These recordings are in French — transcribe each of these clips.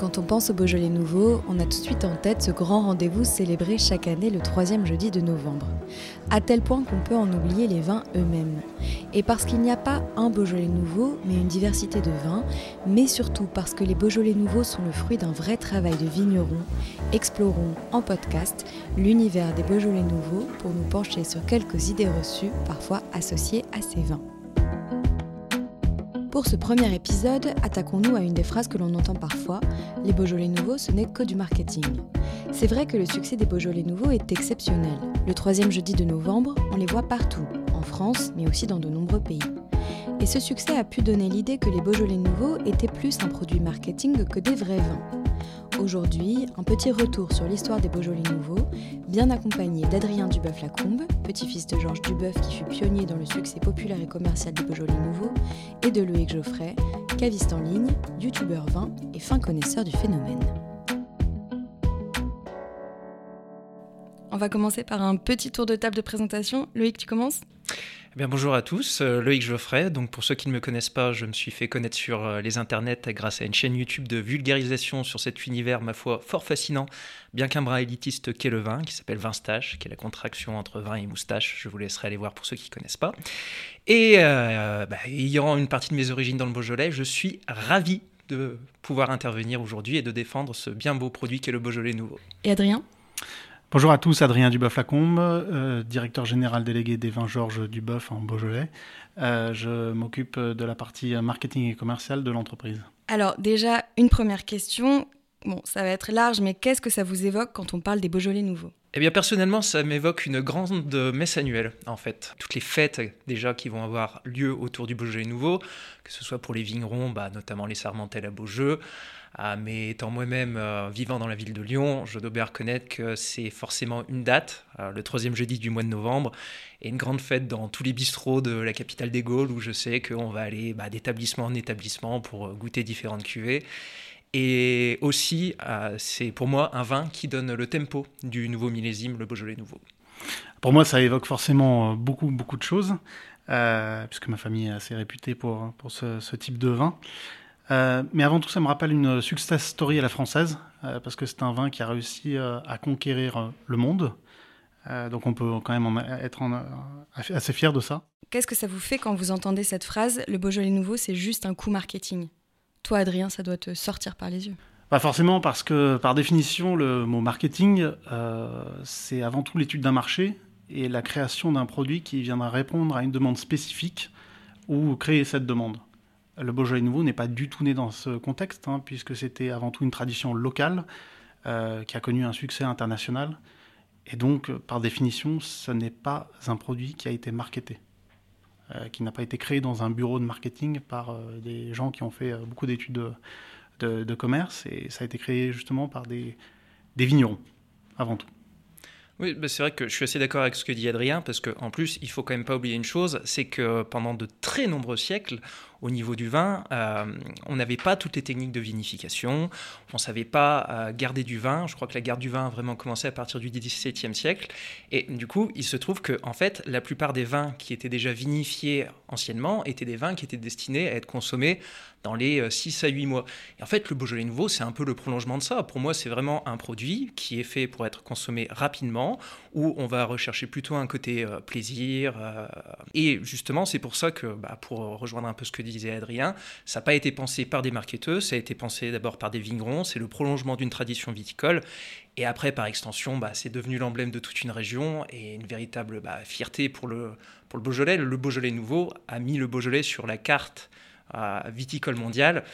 Quand on pense au Beaujolais nouveau, on a tout de suite en tête ce grand rendez-vous célébré chaque année le troisième jeudi de novembre. À tel point qu'on peut en oublier les vins eux-mêmes. Et parce qu'il n'y a pas un Beaujolais nouveau, mais une diversité de vins, mais surtout parce que les Beaujolais nouveaux sont le fruit d'un vrai travail de vigneron, explorons en podcast l'univers des Beaujolais nouveaux pour nous pencher sur quelques idées reçues, parfois associées à ces vins. Pour ce premier épisode, attaquons-nous à une des phrases que l'on entend parfois Les Beaujolais nouveaux, ce n'est que du marketing. C'est vrai que le succès des Beaujolais nouveaux est exceptionnel. Le troisième jeudi de novembre, on les voit partout, en France, mais aussi dans de nombreux pays. Et ce succès a pu donner l'idée que les Beaujolais nouveaux étaient plus un produit marketing que des vrais vins. Aujourd'hui, un petit retour sur l'histoire des Beaujolais nouveaux, bien accompagné d'Adrien Duboeuf-Lacombe, petit-fils de Georges Duboeuf qui fut pionnier dans le succès populaire et commercial des Beaujolais nouveaux, et de Loïc Geoffrey, caviste en ligne, youtubeur vin et fin connaisseur du phénomène. On va commencer par un petit tour de table de présentation. Loïc, tu commences? Eh bien, bonjour à tous, euh, Loïc Geoffrey. Donc, pour ceux qui ne me connaissent pas, je me suis fait connaître sur euh, les internets grâce à une chaîne YouTube de vulgarisation sur cet univers, ma foi, fort fascinant, bien qu'un bras élitiste qu'est le vin, qui s'appelle Vinstache, qui est la contraction entre vin et moustache. Je vous laisserai aller voir pour ceux qui ne connaissent pas. Et euh, bah, ayant une partie de mes origines dans le Beaujolais, je suis ravi de pouvoir intervenir aujourd'hui et de défendre ce bien beau produit qu'est le Beaujolais nouveau. Et Adrien? Bonjour à tous, Adrien Duboeuf-Lacombe, euh, directeur général délégué des vins Georges Duboeuf en Beaujolais. Euh, je m'occupe de la partie marketing et commercial de l'entreprise. Alors déjà, une première question. Bon, ça va être large, mais qu'est-ce que ça vous évoque quand on parle des Beaujolais nouveaux? Eh bien personnellement, ça m'évoque une grande messe annuelle en fait. Toutes les fêtes déjà qui vont avoir lieu autour du Beaujolais nouveau, que ce soit pour les vignerons, bah, notamment les Sarmentelles à Beaujeu, ah, mais étant moi-même euh, vivant dans la ville de Lyon, je dois bien reconnaître que c'est forcément une date, euh, le troisième jeudi du mois de novembre, et une grande fête dans tous les bistrots de la capitale des Gaules où je sais qu'on va aller bah, d'établissement en établissement pour euh, goûter différentes cuvées. Et aussi, c'est pour moi un vin qui donne le tempo du nouveau millésime, le Beaujolais nouveau. Pour moi, ça évoque forcément beaucoup, beaucoup de choses, puisque ma famille est assez réputée pour, pour ce, ce type de vin. Euh, mais avant tout, ça me rappelle une success story à la française, euh, parce que c'est un vin qui a réussi euh, à conquérir le monde. donc on peut quand même être assez fier de ça. Qu'est-ce que ça vous fait quand vous entendez cette phrase Le Beaujolais nouveau, c'est juste un coup marketing? Toi, Adrien, ça doit te sortir par les yeux. Pas forcément, parce que par définition, le mot marketing, c'est avant tout l'étude d'un marché et la création d'un produit qui viendra répondre à une demande spécifique ou créer cette demande. Le Beaujolais nouveau n'est pas du tout né dans ce contexte, hein, puisque c'était avant tout une tradition locale euh, qui a connu un succès international. Et donc, par définition, ce n'est pas un produit qui a été marketé, euh, qui n'a pas été créé dans un bureau de marketing par euh, des gens qui ont fait beaucoup d'études de, commerce. Et ça a été créé justement par des vignerons, avant tout. Oui, bah, c'est vrai que je suis assez d'accord avec ce que dit Adrien, parce qu'en plus, il faut quand même pas oublier une chose, c'est que pendant de très nombreux siècles, au niveau du vin, euh, on n'avait pas toutes les techniques de vinification, on ne savait pas euh, garder du vin. Je crois que la garde du vin a vraiment commencé à partir du XVIIe siècle. Et du coup, il se trouve que, en fait, la plupart des vins qui étaient déjà vinifiés anciennement étaient des vins qui étaient destinés à être consommés dans les 6 euh, à 8 mois. Et en fait, le Beaujolais Nouveau, c'est un peu le prolongement de ça. Pour moi, c'est vraiment un produit qui est fait pour être consommé rapidement, où on va rechercher plutôt un côté plaisir. et justement, c'est pour ça que, bah, pour rejoindre un peu ce que dit disait Adrien, ça n'a pas été pensé par des marketeurs, ça a été pensé d'abord par des vignerons, c'est le prolongement d'une tradition viticole, et après, par extension, bah, c'est devenu l'emblème de toute une région et une véritable bah, fierté pour le, Beaujolais. Le Beaujolais nouveau a mis le Beaujolais sur la carte euh, viticole mondiale.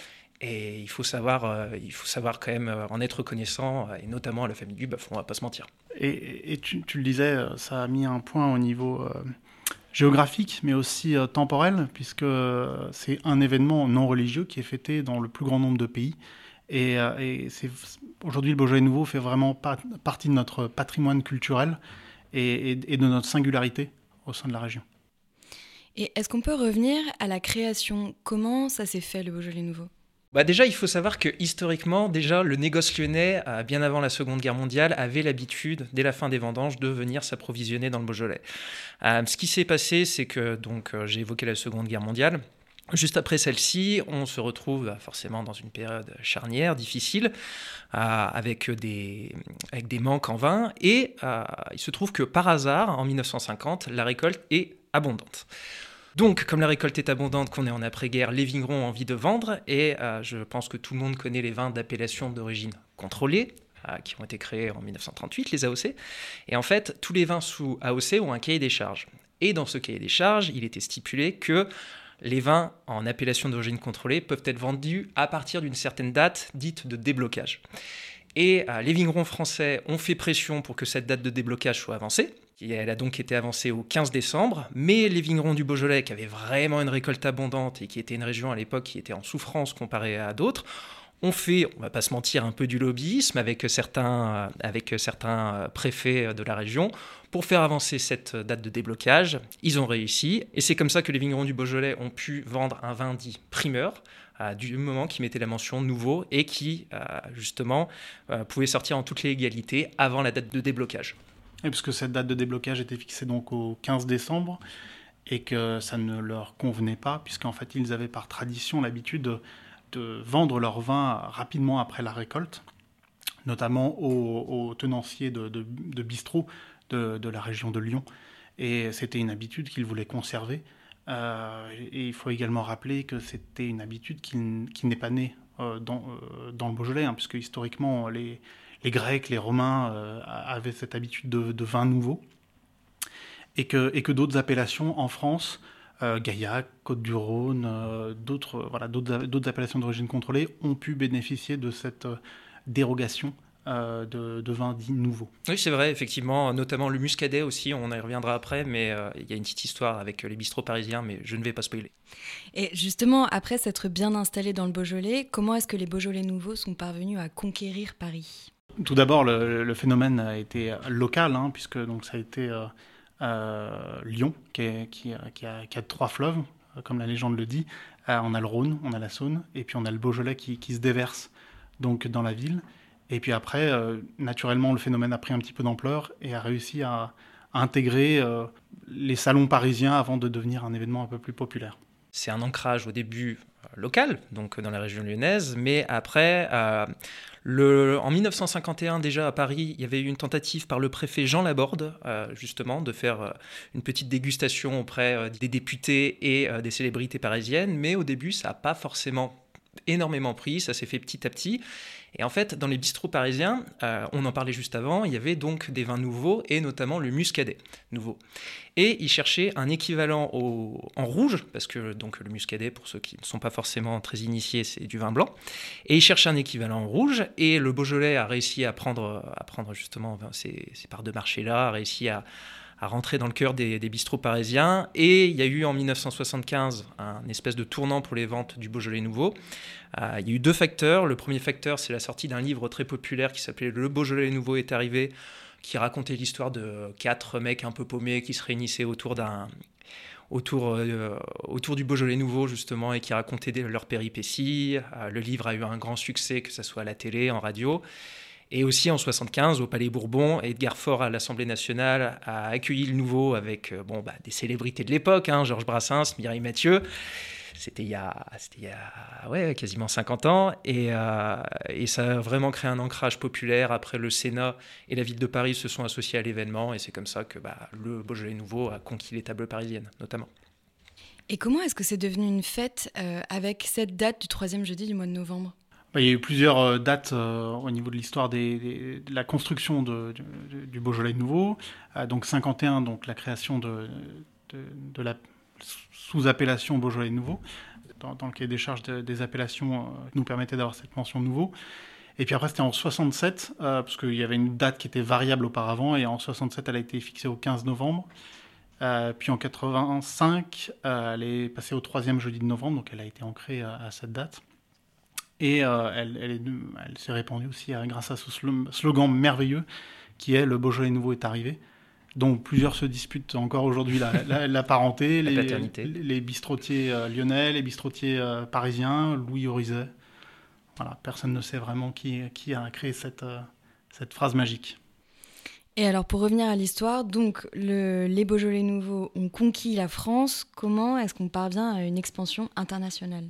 Et il faut savoir, euh, il faut savoir quand même euh, en être reconnaissant, et notamment à la famille du Buff, on va pas se mentir. Et, tu, le disais, ça a mis un point au niveau géographique, mais aussi euh, temporel, puisque euh, c'est un événement non religieux qui est fêté dans le plus grand nombre de pays. Et, euh, aujourd'hui, le Beaujolais nouveau fait vraiment partie de notre patrimoine culturel et, et, de notre singularité au sein de la région. Et est-ce qu'on peut revenir à la création? Comment ça s'est fait, le Beaujolais nouveau? Bah déjà, il faut savoir que historiquement, déjà, le négoce lyonnais, bien avant la Seconde Guerre mondiale, avait l'habitude, dès la fin des vendanges, de venir s'approvisionner dans le Beaujolais. Euh, ce qui s'est passé, c'est que, donc, euh, j'ai évoqué la Seconde Guerre mondiale. Juste après celle-ci, on se retrouve bah, forcément dans une période charnière, difficile, avec, des, avec des manques en vin, et il se trouve que par hasard, en 1950, la récolte est abondante. Donc, comme la récolte est abondante, qu'on est en après-guerre, les vignerons ont envie de vendre, et je pense que tout le monde connaît les vins d'appellation d'origine contrôlée, qui ont été créés en 1938, les AOC. Et en fait, tous les vins sous AOC ont un cahier des charges. Et dans ce cahier des charges, il était stipulé que les vins en appellation d'origine contrôlée peuvent être vendus à partir d'une certaine date dite de déblocage. Et euh, les vignerons français ont fait pression pour que cette date de déblocage soit avancée. Elle a donc été avancée au 15 décembre, mais les vignerons du Beaujolais, qui avaient vraiment une récolte abondante et qui était une région à l'époque qui était en souffrance comparée à d'autres, ont fait, on va pas se mentir, un peu du lobbyisme avec certains, avec certains préfets de la région pour faire avancer cette date de déblocage. Ils ont réussi et c'est comme ça que les vignerons du Beaujolais ont pu vendre un vin dit primeur du moment qui mettait la mention nouveau et qui euh, justement euh, pouvait sortir en toute légalité avant la date de déblocage. Et puisque cette date de déblocage était fixée donc au 15 décembre et que ça ne leur convenait pas, puisqu'en fait ils avaient par tradition l'habitude de vendre leur vin rapidement après la récolte, notamment aux, tenanciers de, de, de la région de Lyon. Et c'était une habitude qu'ils voulaient conserver. Euh, et il faut également rappeler que c'était une habitude qui, n'est pas née euh, dans, euh, dans, le Beaujolais, hein, puisque historiquement, les, les, Grecs, les Romains avaient cette habitude de, vin nouveau. Et que, et que d'autres appellations en France euh, Gaillac, Côte-du-Rhône, euh, d'autres voilà, d'autres appellations d'origine contrôlée ont pu bénéficier de cette euh, dérogation de, de, vins dits nouveaux. Oui, c'est vrai, effectivement, notamment le muscadet aussi, on y reviendra après, mais il y a une petite histoire avec les bistrots parisiens, mais je ne vais pas spoiler. Et justement, après s'être bien installé dans le Beaujolais, comment est-ce que les Beaujolais nouveaux sont parvenus à conquérir Paris? Tout d'abord, le, phénomène a été local, hein, puisque donc, ça a été euh, Lyon, qui, a, trois fleuves, euh, comme la légende le dit. Euh, on a le Rhône, on a la Saône, et puis on a le Beaujolais qui, se déverse donc dans la ville. Et puis après, naturellement, le phénomène a pris un petit peu d'ampleur et a réussi à, intégrer les salons parisiens avant de devenir un événement un peu plus populaire. C'est un ancrage au début local, donc dans la région lyonnaise, mais après, en 1951, déjà à Paris, il y avait eu une tentative par le préfet Jean Laborde, euh, justement, de faire euh, une petite dégustation auprès euh, des députés et des célébrités parisiennes, mais au début, ça n'a pas forcément énormément pris, ça s'est fait petit à petit. Et en fait, dans les bistrots parisiens, euh, on en parlait juste avant, il y avait donc des vins nouveaux et notamment le muscadet nouveau. Et ils cherchaient un équivalent en rouge, parce que donc le muscadet, pour ceux qui ne sont pas forcément très initiés, c'est du vin blanc. Et ils cherchaient un équivalent en rouge, et le Beaujolais a réussi à prendre, à prendre justement ces, ces parts de marché-là, a réussi à, à rentrer dans le cœur des, bistrots parisiens. Et il y a eu en 1975 un espèce de tournant pour les ventes du Beaujolais nouveau. Euh, il y a eu deux facteurs. Le premier facteur, c'est la sortie d'un livre très populaire qui s'appelait Le Beaujolais nouveau est arrivé, qui racontait l'histoire de quatre mecs un peu paumés qui se réunissaient autour d'un autour, euh, autour du Beaujolais nouveau justement et qui racontaient leurs péripéties. Euh, le livre a eu un grand succès, que ce soit à la télé, en radio. Et aussi en 75, au Palais Bourbon, Edgar Faure à l'Assemblée nationale a accueilli le nouveau avec euh, bon, bah, des célébrités de l'époque, hein, Georges Brassens, Mireille Mathieu. C'était il y a, il y a ouais, quasiment 50 ans. Et, euh, et, ça a vraiment créé un ancrage populaire. Après, le Sénat et la ville de Paris se sont associés à l'événement. Et c'est comme ça que bah, le Beaujolais nouveau a conquis les tables parisiennes, notamment. Et comment est-ce que c'est devenu une fête euh, avec cette date du troisième jeudi du mois de novembre? Il y a eu plusieurs euh, dates euh, au niveau de l'histoire de la construction du, Beaujolais nouveau. Euh, donc 51, donc la création de, la sous-appellation Beaujolais nouveau, dans, le cahier des charges des appellations nous permettait d'avoir cette mention nouveau. Et puis après, c'était en 67, parce qu'il y avait une date qui était variable auparavant, et en 67, elle a été fixée au 15 novembre. puis en 85, elle est passée au troisième jeudi de novembre, donc elle a été ancrée à cette date. Et euh, elle, elle, s'est répandue aussi euh, grâce à ce slogan merveilleux qui est Le Beaujolais nouveau est arrivé, dont plusieurs se disputent encore aujourd'hui la, parenté, la les, les, bistrotiers euh, lyonnais, les bistrotiers parisiens, Louis Orizet. Voilà, personne ne sait vraiment qui, qui a créé cette, cette phrase magique. Et alors pour revenir à l'histoire, donc les Beaujolais nouveaux ont conquis la France. Comment est-ce qu'on parvient à une expansion internationale?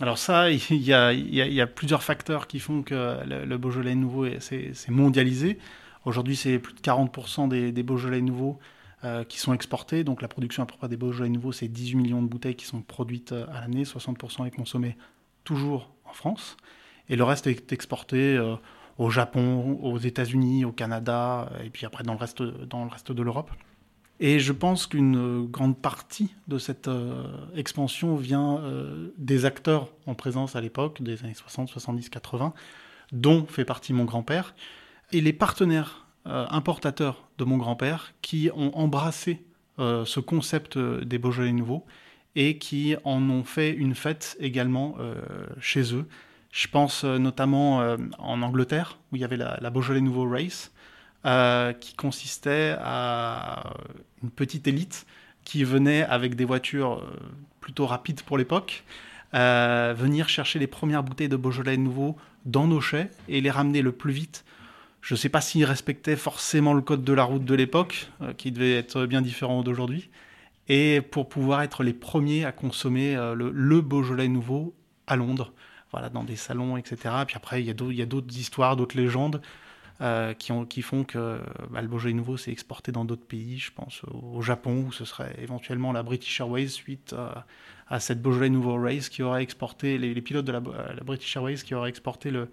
Alors ça, il y, a, plusieurs facteurs qui font que le, Beaujolais nouveau s'est mondialisé. Aujourd'hui, c'est plus de 40% des, Beaujolais nouveaux euh, qui sont exportés. Donc la production à près des Beaujolais nouveaux, c'est 18 millions de bouteilles qui sont produites euh, à l'année. 60% est consommé toujours en France. Et le reste est exporté euh, au Japon, aux États-Unis, au Canada, et puis après dans le reste de l'Europe. Et je pense qu'une grande partie de cette expansion vient des acteurs en présence à l'époque, des années 60, 70, 80, dont fait partie mon grand-père, et les partenaires euh, importateurs de mon grand-père qui ont embrassé euh, ce concept euh, des Beaujolais nouveaux et qui en ont fait une fête également chez eux. Je pense notamment en Angleterre, où il y avait la Beaujolais Nouveau Race, qui consistait à une petite élite qui venait avec des voitures plutôt rapides pour l'époque, venir chercher les premières bouteilles de Beaujolais nouveau dans nos chais et les ramener le plus vite. Je ne sais pas s'ils respectaient forcément le code de la route de l'époque, euh, qui devait être bien différent d'aujourd'hui, et pour pouvoir être les premiers à consommer euh, le, Beaujolais nouveau à Londres, voilà, dans des salons, etc. Puis après, il y a d'autres histoires, d'autres légendes euh, qui, ont, qui, font que bah, le Beaujolais nouveau s'est exporté dans d'autres pays. Je pense au Japon, où ce serait éventuellement la British Airways suite à cette Beaujolais nouveau race qui aurait exporté, les, pilotes de la, la British Airways qui auraient exporté le,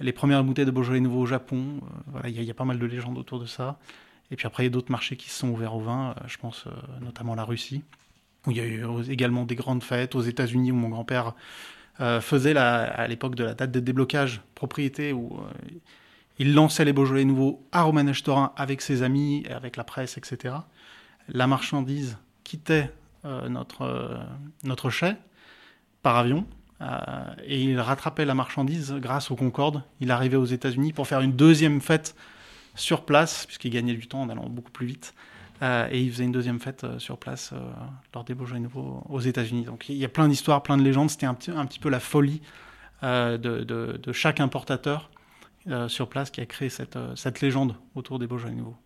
les premières bouteilles de Beaujolais nouveau au Japon. Euh, voilà, il y, a pas mal de légendes autour de ça. Et puis après, il y a d'autres marchés qui se sont ouverts au vin, euh, je pense euh, notamment la Russie, où il y a eu également des grandes fêtes aux États-Unis, où mon grand-père faisait à l'époque de la date de déblocage propriété, où il lançait les Beaujolais nouveaux à Romanèche Torin avec ses amis, avec la presse, etc. La marchandise quittait notre, notre chai par avion euh, et il rattrapait la marchandise grâce au Concorde. Il arrivait aux États-Unis pour faire une deuxième fête sur place, puisqu'il gagnait du temps en allant beaucoup plus vite. Euh, et il faisait une deuxième fête euh, sur place lors des Beaujolais Nouveaux aux États-Unis. Donc il y a plein d'histoires, plein de légendes. C'était un petit, un petit peu la folie de, de, chaque importateur sur place qui a créé cette, cette légende autour des Beaujolais Nouveaux.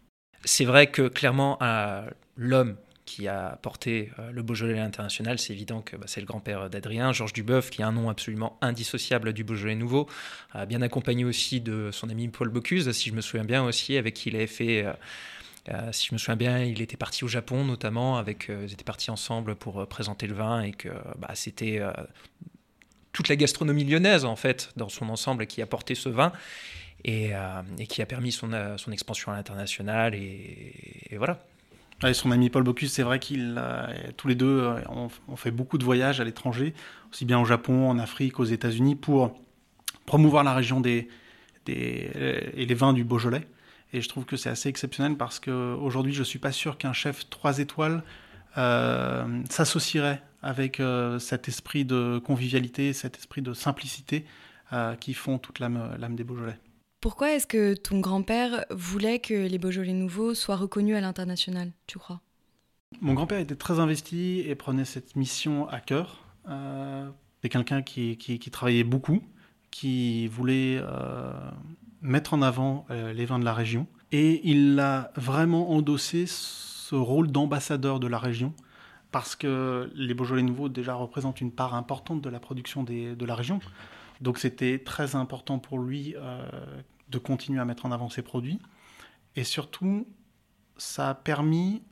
C'est vrai que clairement, l'homme qui a porté euh, le Beaujolais international, c'est évident que bah, c'est le grand-père d'Adrien, Georges Duboeuf, qui a un nom absolument indissociable du Beaujolais nouveau, bien accompagné aussi de son ami Paul Bocuse, si je me souviens bien aussi, avec qui il avait fait... Euh, euh, si je me souviens bien, il était parti au Japon notamment, avec, ils étaient partis ensemble pour présenter le vin et que bah, c'était toute la gastronomie lyonnaise en fait dans son ensemble qui a porté ce vin et, qui a permis son, son expansion à l'international et, voilà son ami Paul Bocuse, c'est vrai qu'ils tous les deux euh, ont, fait beaucoup de voyages à l'étranger, aussi bien au Japon, en Afrique, aux États-Unis, pour promouvoir la région des, et les vins du Beaujolais. Et je trouve que c'est assez exceptionnel parce qu'aujourd'hui, je ne suis pas sûr qu'un chef 3 étoiles euh, s'associerait avec euh, cet esprit de convivialité, cet esprit de simplicité qui font toute l'âme des Beaujolais. Pourquoi est-ce que ton grand-père voulait que les Beaujolais nouveaux soient reconnus à l'international, tu crois? Mon grand-père était très investi et prenait cette mission à cœur. Euh, c'est quelqu'un qui, travaillait beaucoup, qui voulait euh, mettre en avant euh, les vins de la région. Et il a vraiment endossé ce rôle d'ambassadeur de la région parce que les Beaujolais nouveaux déjà représentent une part importante de la production de la région. Donc c'était très important pour lui de continuer à mettre en avant ses produits. Et surtout, ça a permis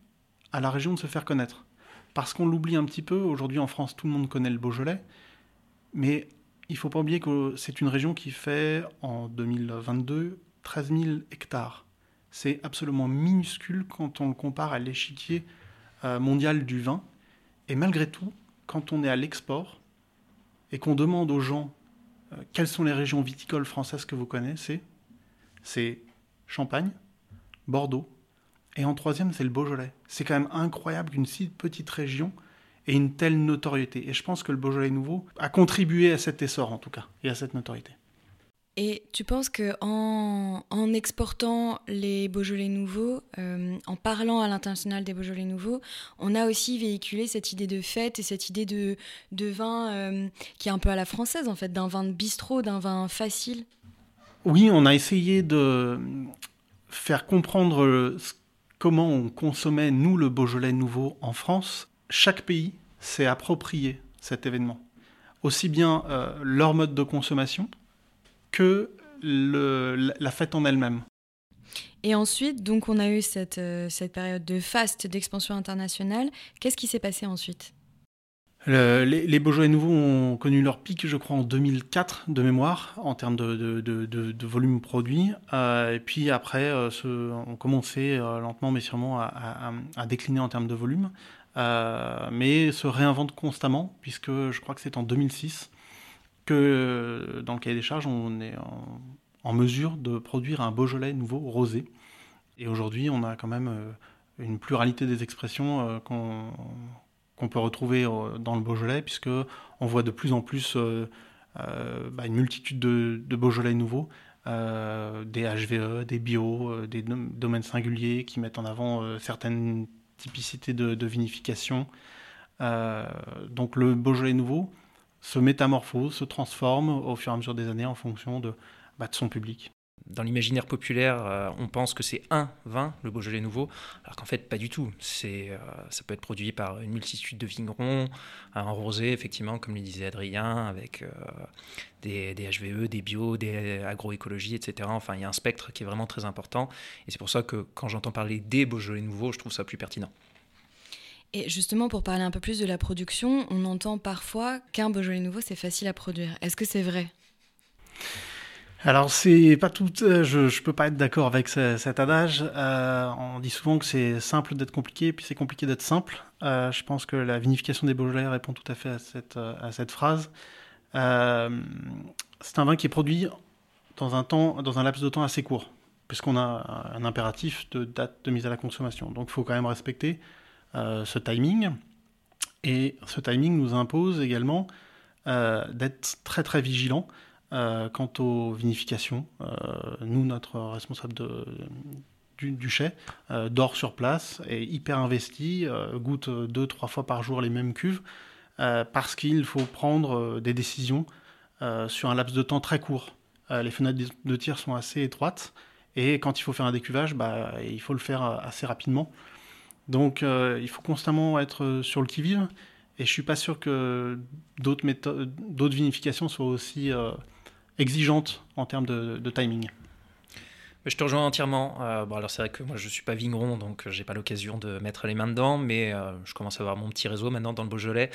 à la région de se faire connaître. Parce qu'on l'oublie un petit peu, aujourd'hui en France, tout le monde connaît le Beaujolais, mais il ne faut pas oublier que c'est une région qui fait en 2022 13 000 hectares. C'est absolument minuscule quand on le compare à l'échiquier euh, mondial du vin. Et malgré tout, quand on est à l'export et qu'on demande aux gens euh, quelles sont les régions viticoles françaises que vous connaissez, c'est Champagne, Bordeaux, et en troisième, c'est le Beaujolais. C'est quand même incroyable qu'une si petite région ait une telle notoriété. Et je pense que le Beaujolais nouveau a contribué à cet essor, en tout cas, et à cette notoriété. Et tu penses que en, exportant les Beaujolais nouveaux, euh, en parlant à l'international des Beaujolais nouveaux, on a aussi véhiculé cette idée de fête et cette idée de, vin euh, qui est un peu à la française en fait, d'un vin de bistrot, d'un vin facile oui, on a essayé de, faire comprendre comment on consommait, nous, le Beaujolais nouveau en France. Chaque pays s'est approprié cet événement. Aussi bien leur mode de consommation que la fête en elle-même. Et ensuite, donc, on a eu cette, euh, cette période de faste d'expansion internationale. Qu'est-ce qui s'est passé ensuite? Les, les, Beaujolais nouveaux ont connu leur pic, je crois, en 2004 de mémoire, en termes de, de, de, volume produit. Euh, et puis après, euh, on commençait lentement mais sûrement à, à, décliner en termes de volume. mais se réinvente constamment, puisque je crois que c'est en 2006 que dans le cahier des charges, on est en, mesure de produire un Beaujolais nouveau rosé. Et aujourd'hui, on a quand même euh, une pluralité des expressions euh, qu'on peut retrouver euh, dans le Beaujolais, puisque on voit de plus en plus bah, une multitude de, Beaujolais nouveaux, des HVE, des bio, des domaines singuliers qui mettent en avant certaines typicités de vinification. donc le Beaujolais nouveau se métamorphose, se transforme au fur et à mesure des années en fonction de, bah, son public. Dans l'imaginaire populaire, euh, on pense que c'est un vin, le Beaujolais nouveau, alors qu'en fait, pas du tout. C'est, euh, ça peut être produit par une multitude de vignerons, un rosé, effectivement, comme le disait Adrien, avec euh, des, des, HVE, des bio, des agroécologies, etc. Enfin, il y a un spectre qui est vraiment très important. Et c'est pour ça que quand j'entends parler des Beaujolais nouveaux, je trouve ça plus pertinent. Et justement, pour parler un peu plus de la production, on entend parfois qu'un Beaujolais nouveau, c'est facile à produire. Est-ce que c'est vrai? Alors c'est pas tout, euh, je, je peux pas être d'accord avec cet adage. Euh, on dit souvent que c'est simple d'être compliqué, puis c'est compliqué d'être simple. Euh, je pense que la vinification des Beaujolais répond tout à fait à cette, à cette phrase. c'est un vin qui est produit dans un temps, dans un laps de temps assez court, puisqu'on a un impératif de date de mise à la consommation. Donc il faut quand même respecter ce timing. Et ce timing nous impose également d'être très très vigilant euh, quant aux vinifications, euh, nous, notre responsable de, du, chai, euh, dort sur place, est hyper investi, goûte deux, trois fois par jour les mêmes cuves, parce qu'il faut prendre des décisions sur un laps de temps très court. les fenêtres de tir sont assez étroites, et quand il faut faire un décuvage, bah, il faut le faire assez rapidement. Donc il faut constamment être sur le qui-vive, et je suis pas sûr que d'autres méthodes, d'autres vinifications soient aussi exigeante en termes de, timing. Je te rejoins entièrement. Euh, bon, alors c'est vrai que moi je suis pas vigneron, donc euh, j'ai pas l'occasion de mettre les mains dedans, mais euh, je commence à avoir mon petit réseau maintenant dans le Beaujolais.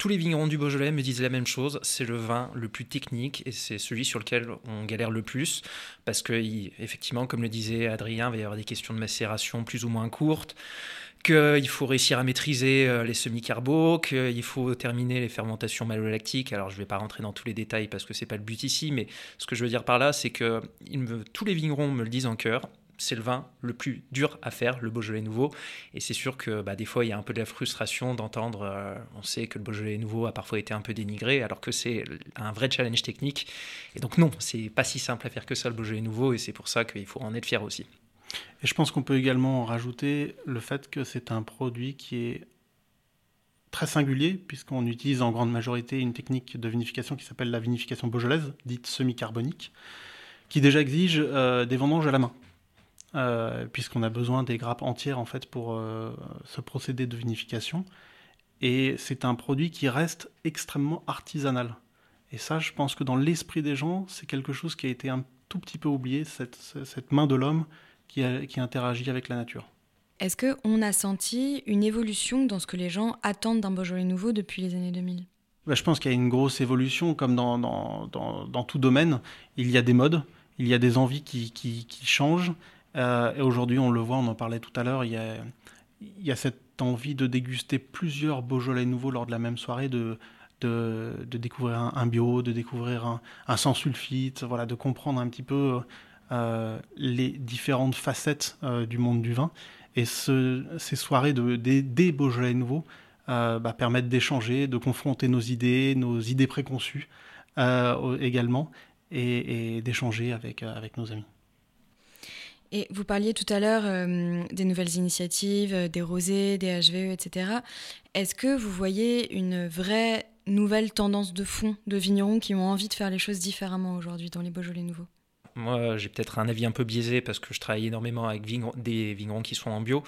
Tous les vignerons du Beaujolais me disent la même chose. C'est le vin le plus technique et c'est celui sur lequel on galère le plus parce que effectivement, comme le disait Adrien, il va y avoir des questions de macération plus ou moins courtes qu'il faut réussir à maîtriser euh, les semi-carbos, qu'il faut terminer les fermentations malolactiques. Alors je ne vais pas rentrer dans tous les détails parce que ce n'est pas le but ici, mais ce que je veux dire par là, c'est que tous les vignerons me le disent en cœur, c'est le vin le plus dur à faire, le Beaujolais nouveau. Et c'est sûr que bah, des fois, il y a un peu de la frustration d'entendre, euh, on sait que le Beaujolais nouveau a parfois été un peu dénigré, alors que c'est un vrai challenge technique. Et donc non, c'est pas si simple à faire que ça, le Beaujolais nouveau, et c'est pour ça qu'il faut en être fier aussi. Et je pense qu'on peut également rajouter le fait que c'est un produit qui est très singulier, puisqu'on utilise en grande majorité une technique de vinification qui s'appelle la vinification beaujolaise, dite semi-carbonique, qui déjà exige euh, des vendanges à la main. Euh, puisqu'on a besoin des grappes entières en fait pour euh, ce procédé de vinification. Et c'est un produit qui reste extrêmement artisanal. Et ça, je pense que dans l'esprit des gens, c'est quelque chose qui a été un tout petit peu oublié, cette main de l'homme qui, interagit avec la nature. Est-ce qu'on a senti une évolution dans ce que les gens attendent d'un Beaujolais nouveau depuis les années 2000 bah, Je pense qu'il y a une grosse évolution, comme dans, dans, tout domaine. Il y a des modes, il y a des envies qui, qui, changent. Euh, et aujourd'hui, on le voit, on en parlait tout à l'heure, il, il, y a cette envie de déguster plusieurs Beaujolais nouveaux lors de la même soirée, de, de, de découvrir un, bio, de découvrir un, un, sans sulfite, voilà, de comprendre un petit peu les différentes facettes euh, du monde du vin. Et ces soirées de, des, Beaujolais nouveaux euh, bah, permettent d'échanger, de confronter nos idées, nos idées préconçues également, et, d'échanger avec, avec nos amis. Et vous parliez tout à l'heure des nouvelles initiatives, des rosés, des HVE, etc. Est-ce que vous voyez une vraie nouvelle tendance de fond de vignerons qui ont envie de faire les choses différemment aujourd'hui dans les Beaujolais nouveaux? Moi, j'ai peut-être un avis un peu biaisé parce que je travaille énormément avec des vignerons qui sont en bio.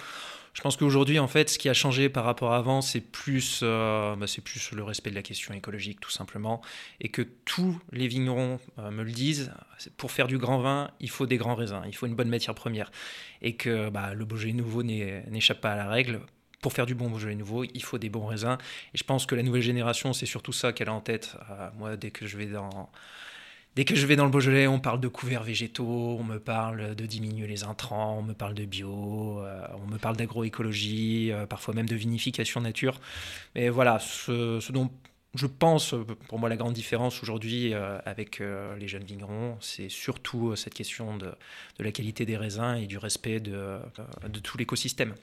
Je pense qu'aujourd'hui, en fait, ce qui a changé par rapport à avant, c'est plus, euh, bah, c'est plus le respect de la question écologique, tout simplement, et que tous les vignerons euh, me le disent. Pour faire du grand vin, il faut des grands raisins, il faut une bonne matière première, et que bah, le Beaujolais nouveau n'échappe pas à la règle. Pour faire du bon Beaujolais nouveau, il faut des bons raisins. Et je pense que la nouvelle génération, c'est surtout ça qu'elle a en tête. Euh, moi, dès que je vais dans Dès que je vais dans le Beaujolais, on parle de couverts végétaux, on me parle de diminuer les intrants, on me parle de bio, euh, on me parle d'agroécologie, euh, parfois même de vinification nature. Mais voilà, ce, dont je pense, pour moi, la grande différence aujourd'hui euh, avec les jeunes vignerons, c'est surtout cette question de, la qualité des raisins et du respect de, de tout l'écosystème.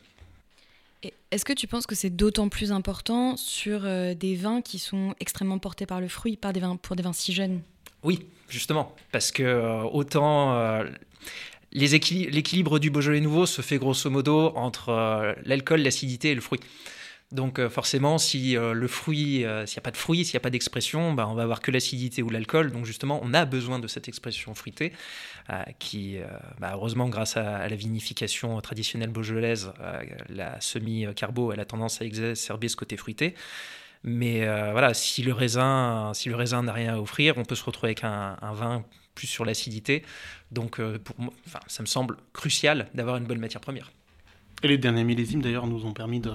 Est-ce que tu penses que c'est d'autant plus important sur des vins qui sont extrêmement portés par le fruit, par des vins, pour des vins si jeunes? Oui, justement, parce que euh, autant euh, l'équilibre du Beaujolais nouveau se fait grosso modo entre euh, l'alcool, l'acidité et le fruit. Donc forcément, si le fruit, s'il n'y a pas de fruit, s'il n'y a pas d'expression, bah, on va avoir que l'acidité ou l'alcool. Donc justement, on a besoin de cette expression fruitée, qui, bah, heureusement, grâce à, la vinification traditionnelle beaujolaise, la semi-carbo, elle a tendance à exacerber ce côté fruité. Mais euh, voilà, si le raisin, si le raisin n'a rien à offrir, on peut se retrouver avec un, vin plus sur l'acidité. Donc, euh, enfin, ça me semble crucial d'avoir une bonne matière première. Et les derniers millésimes, d'ailleurs, nous ont permis de,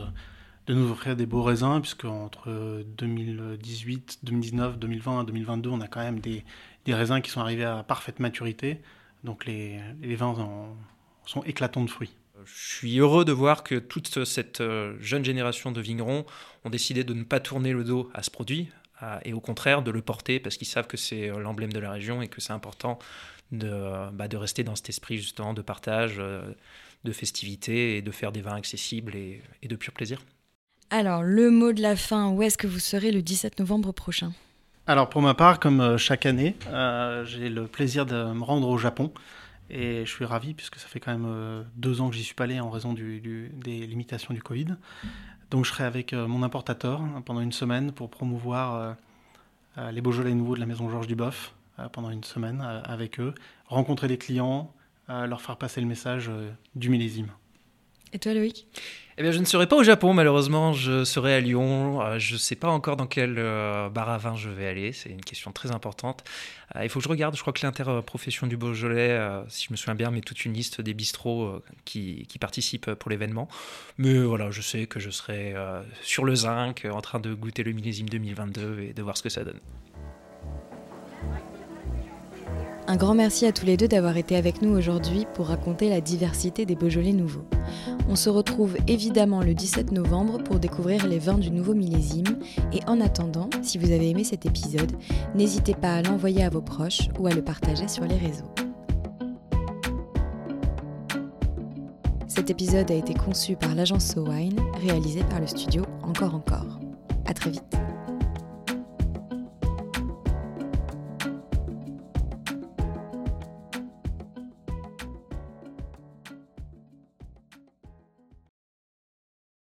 nous offrir des beaux raisins, puisque entre 2018, 2019, 2020 2022, on a quand même des, des, raisins qui sont arrivés à parfaite maturité. Donc, les, les vins sont éclatants de fruits je suis heureux de voir que toute cette euh, jeune génération de vignerons ont décidé de ne pas tourner le dos à ce produit et au contraire de le porter parce qu'ils savent que c'est euh, l'emblème de la région et que c'est important de, bah, de, rester dans cet esprit justement de partage, euh, de festivité et de faire des vins accessibles et, de pur plaisir. Alors, le mot de la fin, où est-ce que vous serez le 17 novembre prochain? Alors, pour ma part, comme chaque année, j'ai le plaisir de me rendre au Japon. Et je suis ravi puisque ça fait quand même euh, deux ans que j'y suis pas allé en raison des limitations du Covid. Donc je serai avec euh, mon importateur hein, pendant une semaine pour promouvoir euh, les Beaujolais nouveaux de la maison Georges Duboff pendant une semaine avec eux, rencontrer les clients, leur faire passer le message du millésime. Et toi Loïc? Eh bien, je ne serai pas au Japon, malheureusement. Je serai à Lyon. Euh, je ne sais pas encore dans quel euh, bar à vin je vais aller. C'est une question très importante. Euh, il faut que je regarde. Je crois que l'interprofession du Beaujolais, si je me souviens bien, met toute une liste des bistrots qui, qui, participent pour l'événement. Mais voilà, je sais que je serai sur le zinc, en train de goûter le millésime 2022 et de voir ce que ça donne. Un grand merci à tous les deux d'avoir été avec nous aujourd'hui pour raconter la diversité des Beaujolais nouveaux. On se retrouve évidemment le 17 novembre pour découvrir les vins du nouveau millésime et en attendant, si vous avez aimé cet épisode, n'hésitez pas à l'envoyer à vos proches ou à le partager sur les réseaux. Cet épisode a été conçu par l'agence So Wine, réalisé par le studio Encore Encore. À très vite.